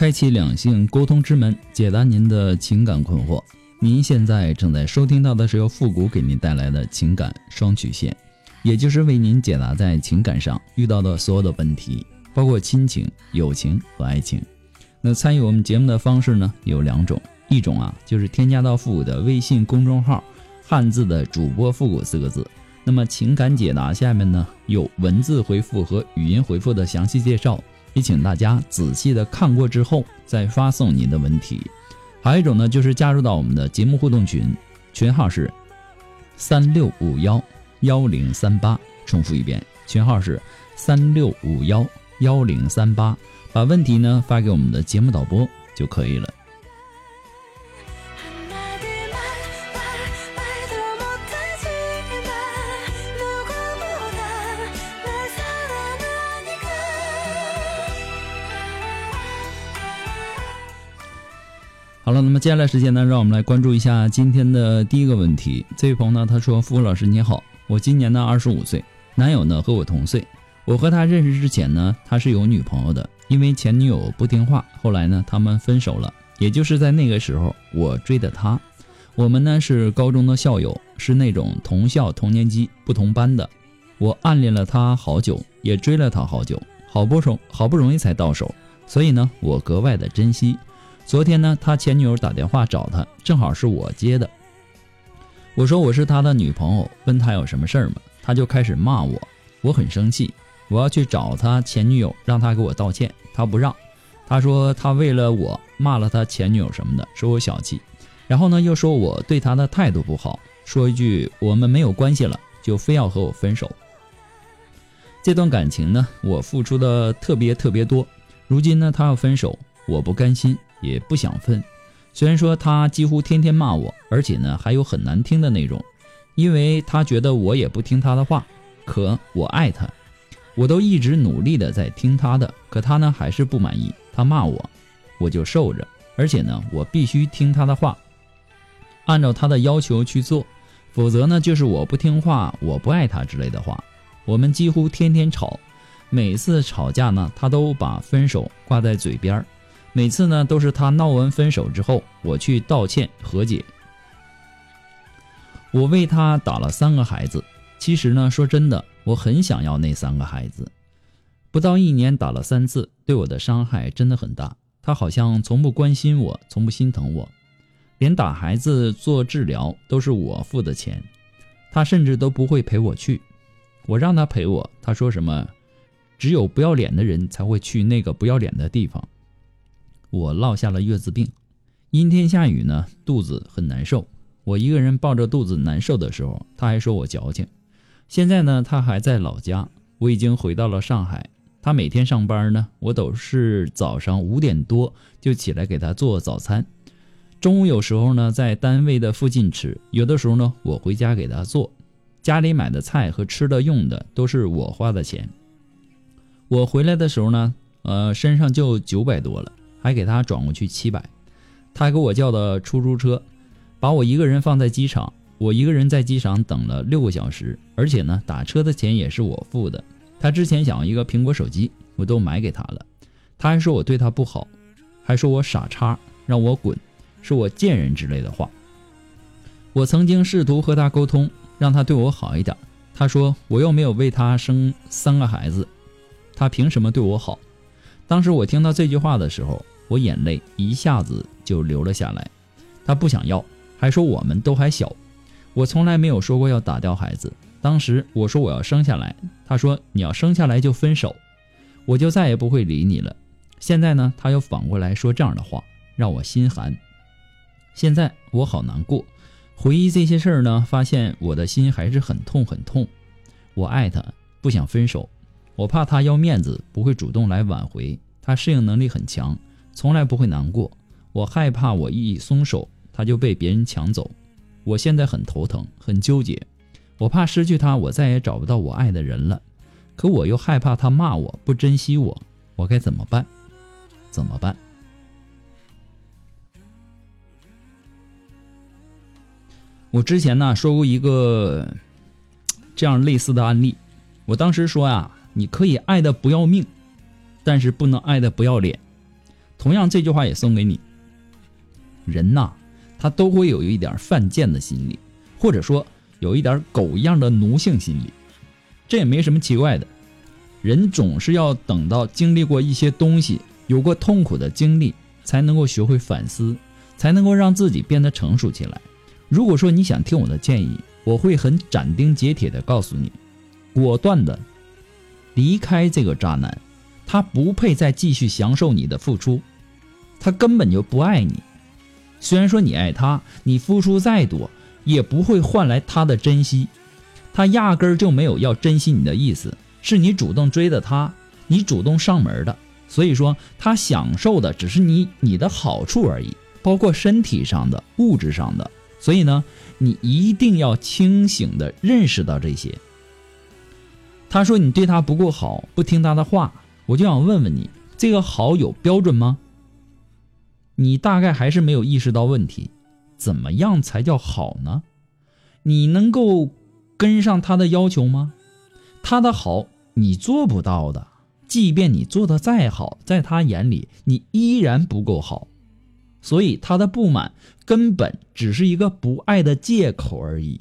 开启两性沟通之门，解答您的情感困惑。您现在正在收听到的是由复古给您带来的情感双曲线，也就是为您解答在情感上遇到的所有的问题，包括亲情、友情和爱情。那参与我们节目的方式呢有两种，一种啊就是添加到复古的微信公众号“汉字的主播复古”四个字，那么情感解答下面呢有文字回复和语音回复的详细介绍。也请大家仔细的看过之后再发送您的问题。还有一种呢，就是加入到我们的节目互动群，群号是三六五幺幺零三八。重复一遍，群号是三六五幺幺零三八。把问题呢发给我们的节目导播就可以了。好了，那么接下来时间呢，让我们来关注一下今天的第一个问题。这位朋友呢，他说：“付老师你好，我今年呢二十五岁，男友呢和我同岁。我和他认识之前呢，他是有女朋友的，因为前女友不听话，后来呢他们分手了。也就是在那个时候，我追的他。我们呢是高中的校友，是那种同校同年级不同班的。我暗恋了他好久，也追了他好久，好不容好不容易才到手，所以呢我格外的珍惜。”昨天呢，他前女友打电话找他，正好是我接的。我说我是他的女朋友，问他有什么事儿吗？他就开始骂我，我很生气，我要去找他前女友，让他给我道歉，他不让。他说他为了我骂了他前女友什么的，说我小气。然后呢，又说我对他的态度不好，说一句我们没有关系了，就非要和我分手。这段感情呢，我付出的特别特别多，如今呢，他要分手，我不甘心。也不想分，虽然说他几乎天天骂我，而且呢还有很难听的那种，因为他觉得我也不听他的话。可我爱他，我都一直努力的在听他的，可他呢还是不满意，他骂我，我就受着，而且呢我必须听他的话，按照他的要求去做，否则呢就是我不听话，我不爱他之类的话。我们几乎天天吵，每次吵架呢他都把分手挂在嘴边儿。每次呢，都是他闹完分手之后，我去道歉和解。我为他打了三个孩子，其实呢，说真的，我很想要那三个孩子。不到一年打了三次，对我的伤害真的很大。他好像从不关心我，从不心疼我，连打孩子做治疗都是我付的钱，他甚至都不会陪我去。我让他陪我，他说什么？只有不要脸的人才会去那个不要脸的地方。我落下了月子病，阴天下雨呢，肚子很难受。我一个人抱着肚子难受的时候，他还说我矫情。现在呢，他还在老家，我已经回到了上海。他每天上班呢，我都是早上五点多就起来给他做早餐。中午有时候呢，在单位的附近吃，有的时候呢，我回家给他做。家里买的菜和吃的用的都是我花的钱。我回来的时候呢，呃，身上就九百多了。还给他转过去七百，他还给我叫的出租车，把我一个人放在机场，我一个人在机场等了六个小时，而且呢，打车的钱也是我付的。他之前想要一个苹果手机，我都买给他了，他还说我对他不好，还说我傻叉，让我滚，说我贱人之类的话。我曾经试图和他沟通，让他对我好一点，他说我又没有为他生三个孩子，他凭什么对我好？当时我听到这句话的时候，我眼泪一下子就流了下来。他不想要，还说我们都还小。我从来没有说过要打掉孩子。当时我说我要生下来，他说你要生下来就分手，我就再也不会理你了。现在呢，他又反过来说这样的话，让我心寒。现在我好难过，回忆这些事儿呢，发现我的心还是很痛很痛。我爱他，不想分手。我怕他要面子，不会主动来挽回。他适应能力很强，从来不会难过。我害怕我一松手，他就被别人抢走。我现在很头疼，很纠结。我怕失去他，我再也找不到我爱的人了。可我又害怕他骂我不珍惜我，我该怎么办？怎么办？我之前呢说过一个这样类似的案例，我当时说呀，你可以爱的不要命，但是不能爱的不要脸。同样，这句话也送给你。人呐，他都会有一点犯贱的心理，或者说有一点狗一样的奴性心理，这也没什么奇怪的。人总是要等到经历过一些东西，有过痛苦的经历，才能够学会反思，才能够让自己变得成熟起来。如果说你想听我的建议，我会很斩钉截铁的告诉你，果断的离开这个渣男，他不配再继续享受你的付出，他根本就不爱你。虽然说你爱他，你付出再多，也不会换来他的珍惜，他压根儿就没有要珍惜你的意思，是你主动追的他，你主动上门的，所以说他享受的只是你你的好处而已，包括身体上的、物质上的。所以呢，你一定要清醒的认识到这些。他说你对他不够好，不听他的话，我就想问问你，这个好有标准吗？你大概还是没有意识到问题，怎么样才叫好呢？你能够跟上他的要求吗？他的好你做不到的，即便你做的再好，在他眼里你依然不够好。所以他的不满根本只是一个不爱的借口而已，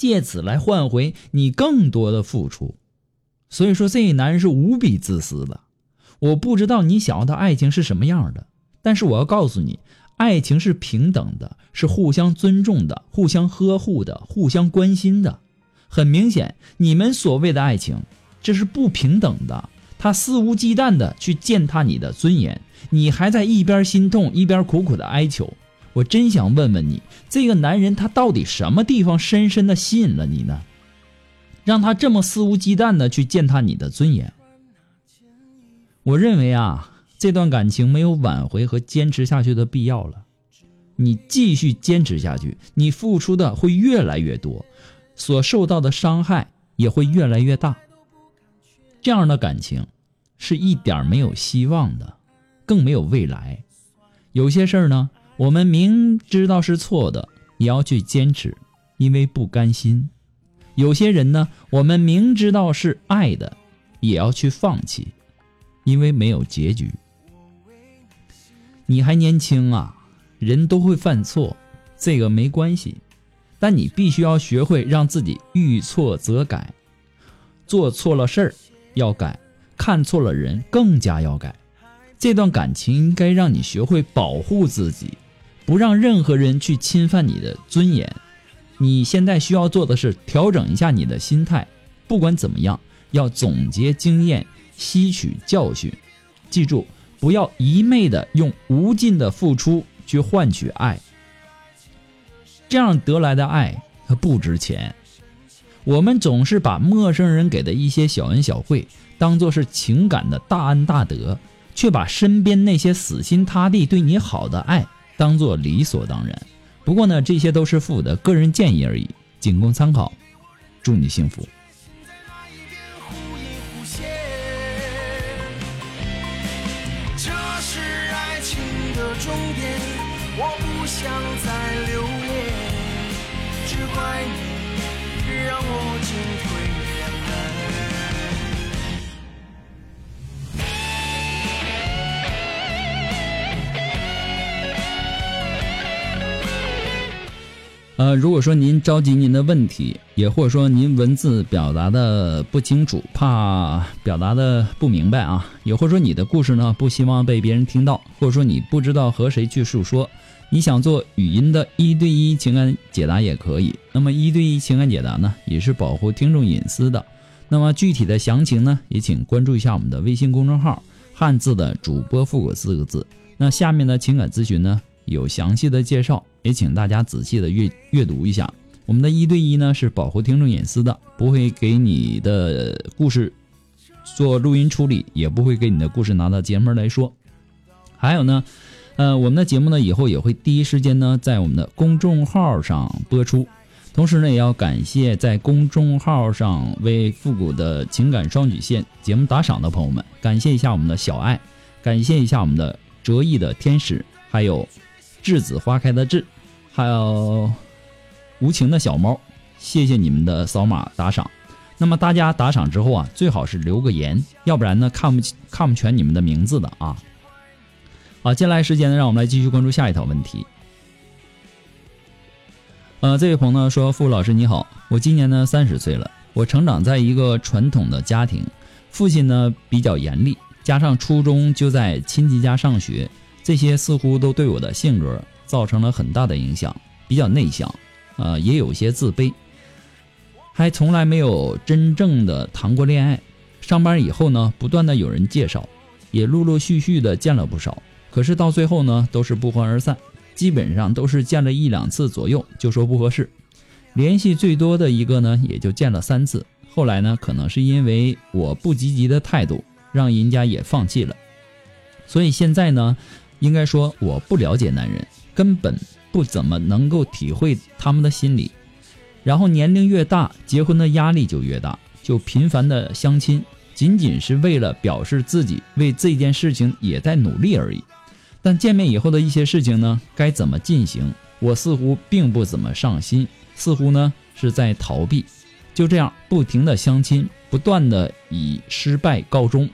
借此来换回你更多的付出。所以说，这男人是无比自私的。我不知道你想要的爱情是什么样的，但是我要告诉你，爱情是平等的，是互相尊重的、互相呵护的、互相关心的。很明显，你们所谓的爱情，这是不平等的。他肆无忌惮的去践踏你的尊严。你还在一边心痛一边苦苦的哀求，我真想问问你，这个男人他到底什么地方深深的吸引了你呢？让他这么肆无忌惮的去践踏你的尊严？我认为啊，这段感情没有挽回和坚持下去的必要了。你继续坚持下去，你付出的会越来越多，所受到的伤害也会越来越大。这样的感情是一点没有希望的。更没有未来。有些事儿呢，我们明知道是错的，也要去坚持，因为不甘心；有些人呢，我们明知道是爱的，也要去放弃，因为没有结局。你还年轻啊，人都会犯错，这个没关系，但你必须要学会让自己遇错则改，做错了事儿要改，看错了人更加要改。这段感情应该让你学会保护自己，不让任何人去侵犯你的尊严。你现在需要做的是调整一下你的心态。不管怎么样，要总结经验，吸取教训。记住，不要一昧的用无尽的付出去换取爱，这样得来的爱它不值钱。我们总是把陌生人给的一些小恩小惠当做是情感的大恩大德。却把身边那些死心塌地对你好的爱当做理所当然。不过呢，这些都是父的个人建议而已，仅供参考。祝你幸福。这是爱情的终点，我不想再留恋，只怪你让我进退。呃，如果说您着急您的问题，也或者说您文字表达的不清楚，怕表达的不明白啊，也或者说你的故事呢不希望被别人听到，或者说你不知道和谁去诉说，你想做语音的一对一情感解答也可以。那么一对一情感解答呢，也是保护听众隐私的。那么具体的详情呢，也请关注一下我们的微信公众号“汉字的主播复古”四个字。那下面的情感咨询呢，有详细的介绍。也请大家仔细的阅阅读一下。我们的一对一呢是保护听众隐私的，不会给你的故事做录音处理，也不会给你的故事拿到节目来说。还有呢，呃，我们的节目呢以后也会第一时间呢在我们的公众号上播出。同时呢，也要感谢在公众号上为复古的情感双曲线节目打赏的朋友们，感谢一下我们的小爱，感谢一下我们的折翼的天使，还有栀子花开的栀，还有无情的小猫，谢谢你们的扫码打赏。那么大家打赏之后啊，最好是留个言，要不然呢看不起看不全你们的名字的啊。好，接下来时间呢，让我们来继续关注下一条问题。呃，这位朋友呢说：“付老师你好，我今年呢三十岁了，我成长在一个传统的家庭，父亲呢比较严厉，加上初中就在亲戚家上学，这些似乎都对我的性格造成了很大的影响，比较内向，呃，也有些自卑，还从来没有真正的谈过恋爱。上班以后呢，不断的有人介绍，也陆陆续续的见了不少，可是到最后呢，都是不欢而散。”基本上都是见了一两次左右就说不合适，联系最多的一个呢也就见了三次。后来呢，可能是因为我不积极的态度，让人家也放弃了。所以现在呢，应该说我不了解男人，根本不怎么能够体会他们的心理。然后年龄越大，结婚的压力就越大，就频繁的相亲，仅仅是为了表示自己为这件事情也在努力而已。但见面以后的一些事情呢，该怎么进行？我似乎并不怎么上心，似乎呢是在逃避。就这样不停的相亲，不断的以失败告终，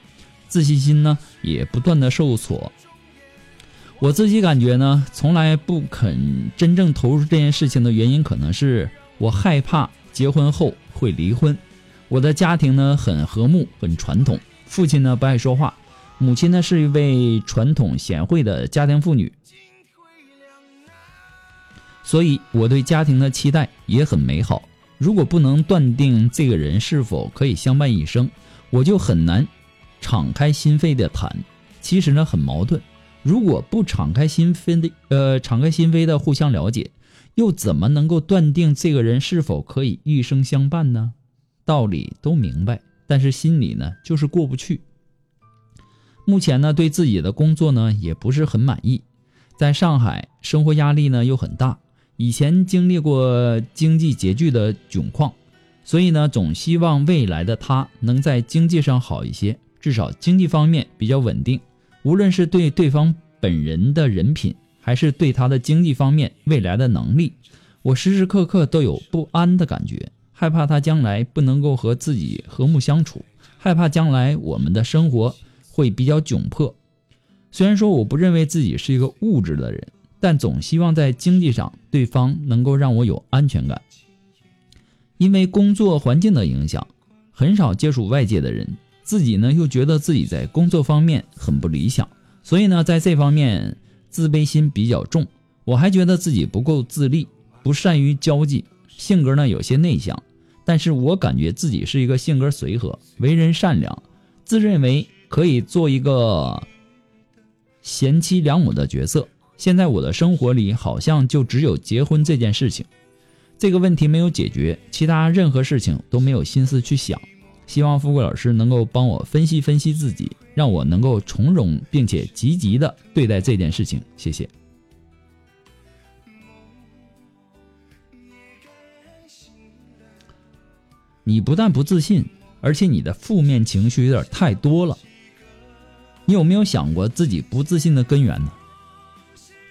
自信心呢也不断的受挫。我自己感觉呢，从来不肯真正投入这件事情的原因，可能是我害怕结婚后会离婚。我的家庭呢很和睦，很传统，父亲呢不爱说话。母亲呢是一位传统贤惠的家庭妇女，所以我对家庭的期待也很美好。如果不能断定这个人是否可以相伴一生，我就很难敞开心扉的谈。其实呢很矛盾，如果不敞开心扉的，呃，敞开心扉的互相了解，又怎么能够断定这个人是否可以一生相伴呢？道理都明白，但是心里呢就是过不去。目前呢，对自己的工作呢也不是很满意，在上海生活压力呢又很大，以前经历过经济拮据的窘况，所以呢总希望未来的他能在经济上好一些，至少经济方面比较稳定。无论是对对方本人的人品，还是对他的经济方面未来的能力，我时时刻刻都有不安的感觉，害怕他将来不能够和自己和睦相处，害怕将来我们的生活。会比较窘迫。虽然说我不认为自己是一个物质的人，但总希望在经济上对方能够让我有安全感。因为工作环境的影响，很少接触外界的人，自己呢又觉得自己在工作方面很不理想，所以呢在这方面自卑心比较重。我还觉得自己不够自立，不善于交际，性格呢有些内向。但是我感觉自己是一个性格随和、为人善良，自认为。可以做一个贤妻良母的角色。现在我的生活里好像就只有结婚这件事情，这个问题没有解决，其他任何事情都没有心思去想。希望富贵老师能够帮我分析分析自己，让我能够从容并且积极的对待这件事情。谢谢。你不但不自信，而且你的负面情绪有点太多了。你有没有想过自己不自信的根源呢？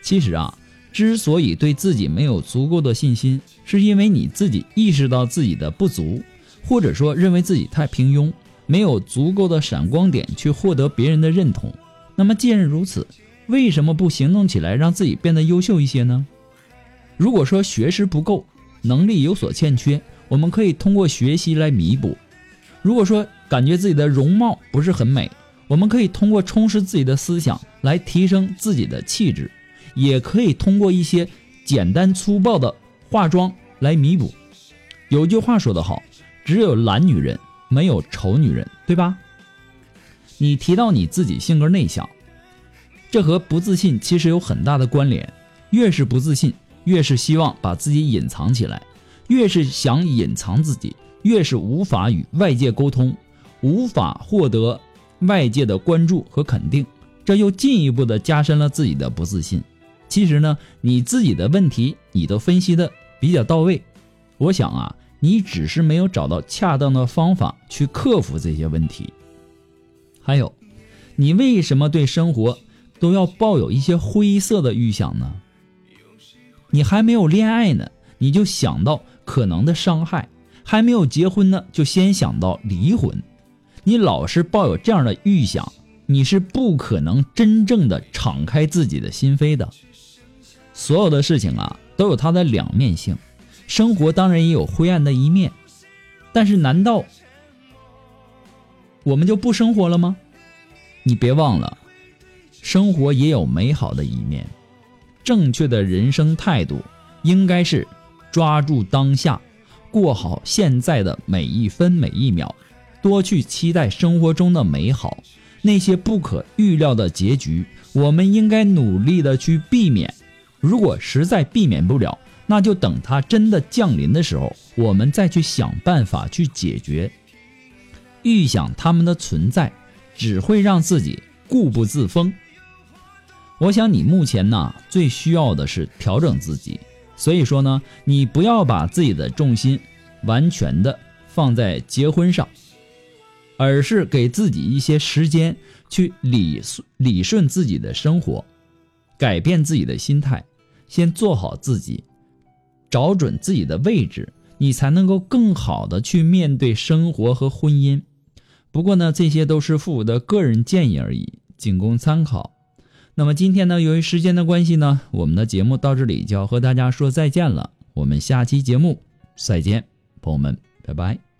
其实啊，之所以对自己没有足够的信心，是因为你自己意识到自己的不足，或者说认为自己太平庸，没有足够的闪光点去获得别人的认同。那么既然如此，为什么不行动起来，让自己变得优秀一些呢？如果说学识不够，能力有所欠缺，我们可以通过学习来弥补；如果说感觉自己的容貌不是很美，我们可以通过充实自己的思想来提升自己的气质，也可以通过一些简单粗暴的化妆来弥补。有句话说得好，只有懒女人，没有丑女人，对吧？你提到你自己性格内向，这和不自信其实有很大的关联。越是不自信，越是希望把自己隐藏起来，越是想隐藏自己，越是无法与外界沟通，无法获得外界的关注和肯定，这又进一步的加深了自己的不自信。其实呢，你自己的问题你都分析的比较到位，我想啊，你只是没有找到恰当的方法去克服这些问题。还有，你为什么对生活都要抱有一些灰色的预想呢？你还没有恋爱呢，你就想到可能的伤害；还没有结婚呢，就先想到离婚。你老是抱有这样的预想，你是不可能真正的敞开自己的心扉的。所有的事情啊，都有它的两面性，生活当然也有灰暗的一面。但是，难道我们就不生活了吗？你别忘了，生活也有美好的一面。正确的人生态度应该是抓住当下，过好现在的每一分每一秒，多去期待生活中的美好。那些不可预料的结局，我们应该努力的去避免。如果实在避免不了，那就等它真的降临的时候，我们再去想办法去解决。预想他们的存在，只会让自己固步自封。我想你目前呢最需要的是调整自己，所以说呢，你不要把自己的重心完全的放在结婚上，而是给自己一些时间去理理顺自己的生活，改变自己的心态，先做好自己，找准自己的位置，你才能够更好的去面对生活和婚姻。不过呢，这些都是父母的个人建议而已，仅供参考。那么今天呢，由于时间的关系呢，我们的节目到这里就要和大家说再见了。我们下期节目再见，朋友们，拜拜。